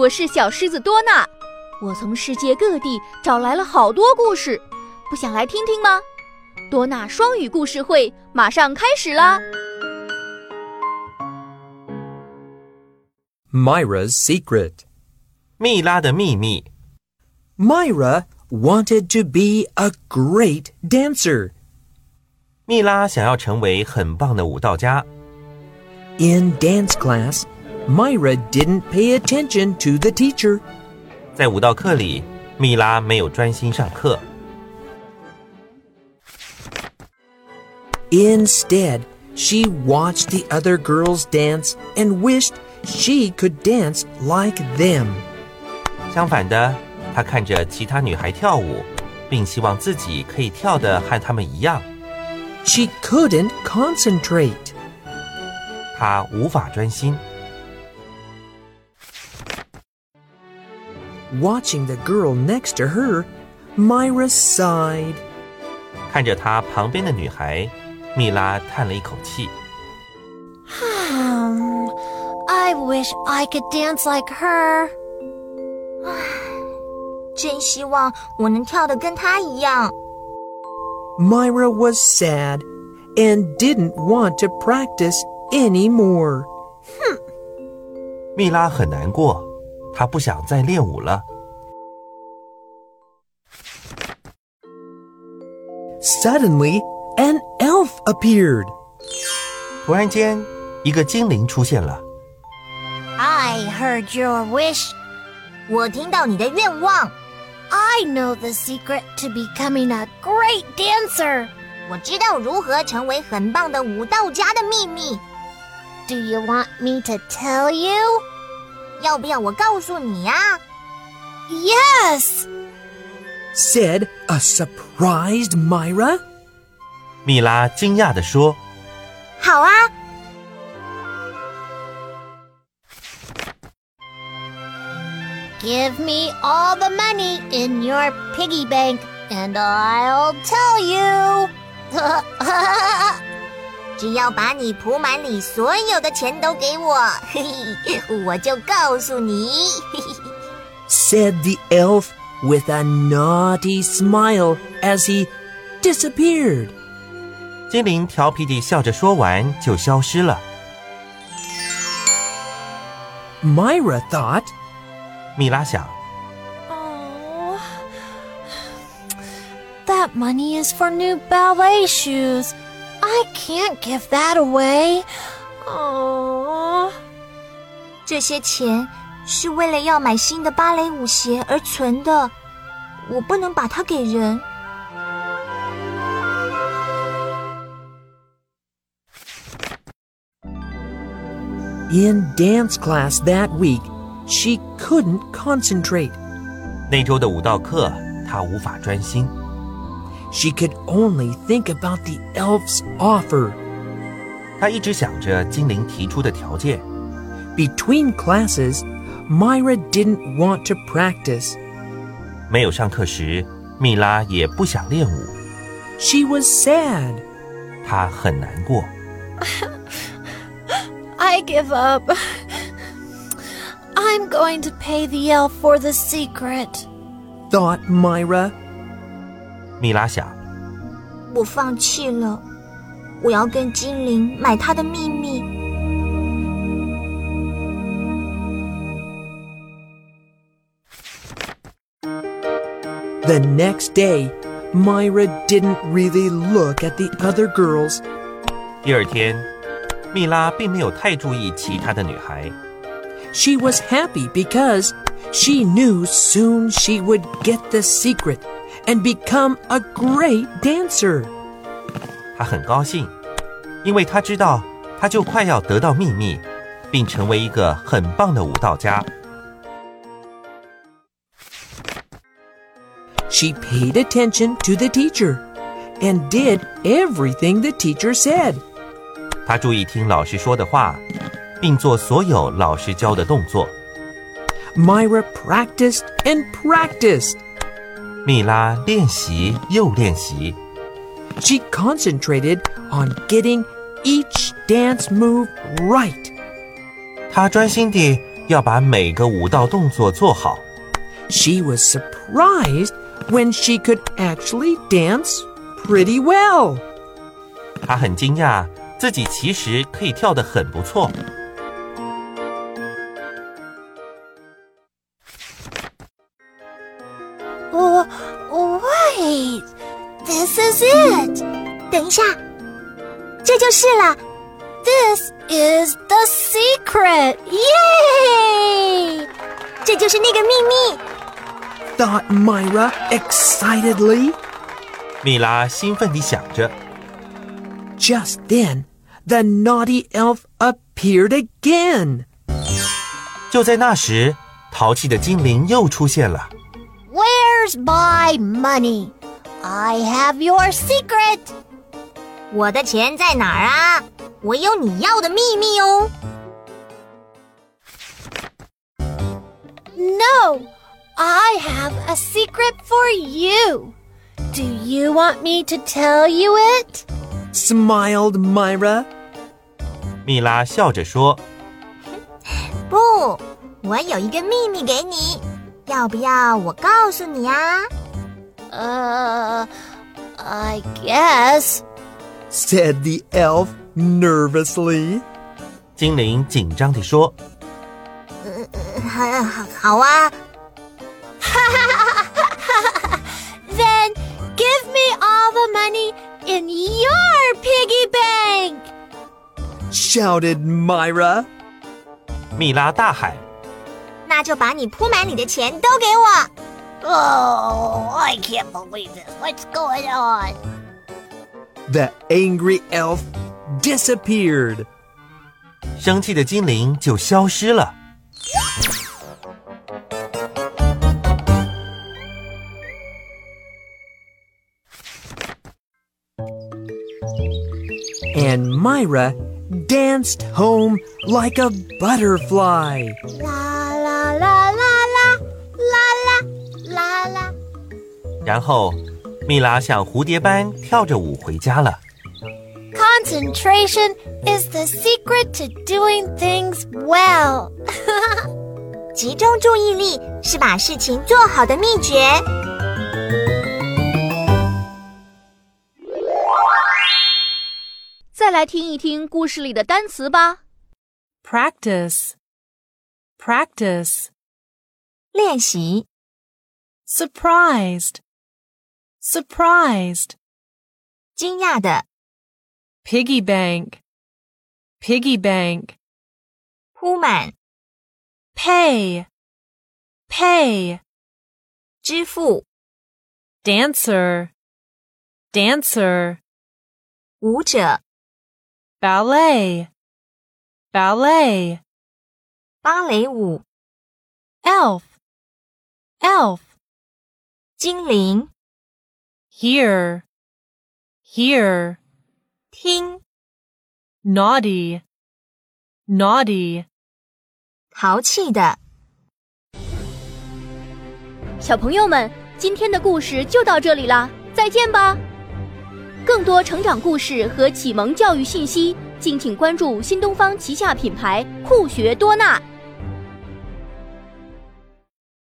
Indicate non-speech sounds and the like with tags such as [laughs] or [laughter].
我是小狮子多娜，我从世界各地找来了好多故事，不想来听听吗？多纳双语故事会马上开始啦！Myra's Secret，蜜拉的秘密。Myra wanted to be a great dancer。蜜拉想要成为很棒的舞蹈家。In dance class。 Myra didn't pay attention to the teacher. 在舞蹈课里，蜜拉没有专心上课。Instead, she watched the other girls dance and wished she could dance like them. 相反的，她看着其他女孩跳舞，并希望自己可以跳得和她们一样。She couldn't concentrate. 她无法专心。Watching the girl next to her, Myra sighed. 看着她旁边的女孩，蜜拉叹了一口气。I wish I could dance like her. [sighs] 真希望我能跳得跟她一样。Myra was sad and didn't want to practice anymore. 哼，蜜拉很难过。 她不想再练舞了。Suddenly, an elf appeared. 突然间，一个精灵出现了。I heard your wish. 我听到你的愿望。I know the secret to becoming a great dancer. 我知道如何成为很棒的舞蹈家的秘密。Do you want me to tell you? 要不要我告诉你呀、啊、？Yes, said a surprised Myra. 蜜拉惊讶地说：“好啊。”Give me all the money in your piggy bank, and I'll tell you. [laughs] 只要把你扑满里所有的钱都给我，嘿嘿，我就告诉你。Said the elf with a naughty smile as he disappeared. 精灵调皮地笑着说完就消失了。Myra thought. 蜜拉想。Oh, that money is for new ballet shoes. I can't give that away. Oh. 这些钱是为了要买新的芭蕾舞鞋而存的，我不能把它给人。In dance class that week, she couldn't concentrate. 那周的舞蹈课，她无法专心。 she could only think about the elf's offer. 她一直想着精灵提出的条件。Between classes, Myra didn't want to practice. 没有上课时，蜜拉也不想练舞。She was sad. 她很难过。[laughs] I give up. I'm going to pay the elf for the secret. Thought Myra. 米拉想：“我放弃了，我要跟精灵买他的秘密。” The next day, Myra didn't really look at the other girls. 第二天，蜜拉并没有太注意其他的女孩。She was happy because she knew soon she would get the secret and become a great dancer. 他很高兴，因为他知道他就快要得到秘密，并成为一个很棒的舞蹈家。She paid attention to the teacher and did everything the teacher said. 她注意听老师说的话，并做所有老师教的动作。Myra practiced and practiced. 蜜拉练习又练习。She concentrated on getting each dance move right. 她专心地 要把每个舞蹈动作做好。 She was surprised when she could actually dance pretty well. 她很惊讶，自己其实可以跳得很不错。 等一下，这就是了。This is the secret! thought Myra excitedly. 蜜拉兴奋地想着。Just then, the naughty elf appeared again. 就在那时，淘气的精灵又出现了。Where's my money? I have your secret. 我的钱在哪儿啊？我有你要的秘密哦。 No, I have a secret for you. Do you want me to tell you it? Smiled Myra. 米拉笑着说不，我有一个秘密给你，要不要我告诉你啊？ Uh, I [laughs] guess. said the elf nervously. 精灵紧张地说：“嗯，好啊。”哈哈哈哈哈！Then [laughs] give me all the money in your piggy bank! shouted Myra. 蜜拉大喊：“那就把你扑满里的钱都给我！” Oh, I can't believe this. What's going on? The angry elf disappeared. 生气的精灵就消失了。 And Myra danced home like a butterfly. La la la la la la la la la. 然后， 米拉像蝴蝶般跳着舞回家了。Concentration is the secret to doing things well. 集中注意力是把事情做好的秘诀。再来听一听故事里的单词吧。practice, practice, 练习 surprised, surprised. 惊讶的。Piggy bank. Piggy bank. 扑满。Pay. Pay. dancer. Dancer. ballet. Ballet. elf. Elf. 精灵。Hear, hear, 听 naughty, naughty. 淘气的。小朋友们，今天的故事就到这里啦，再见吧！更多成长故事和启蒙教育信息，敬请关注新东方旗下品牌酷学多纳。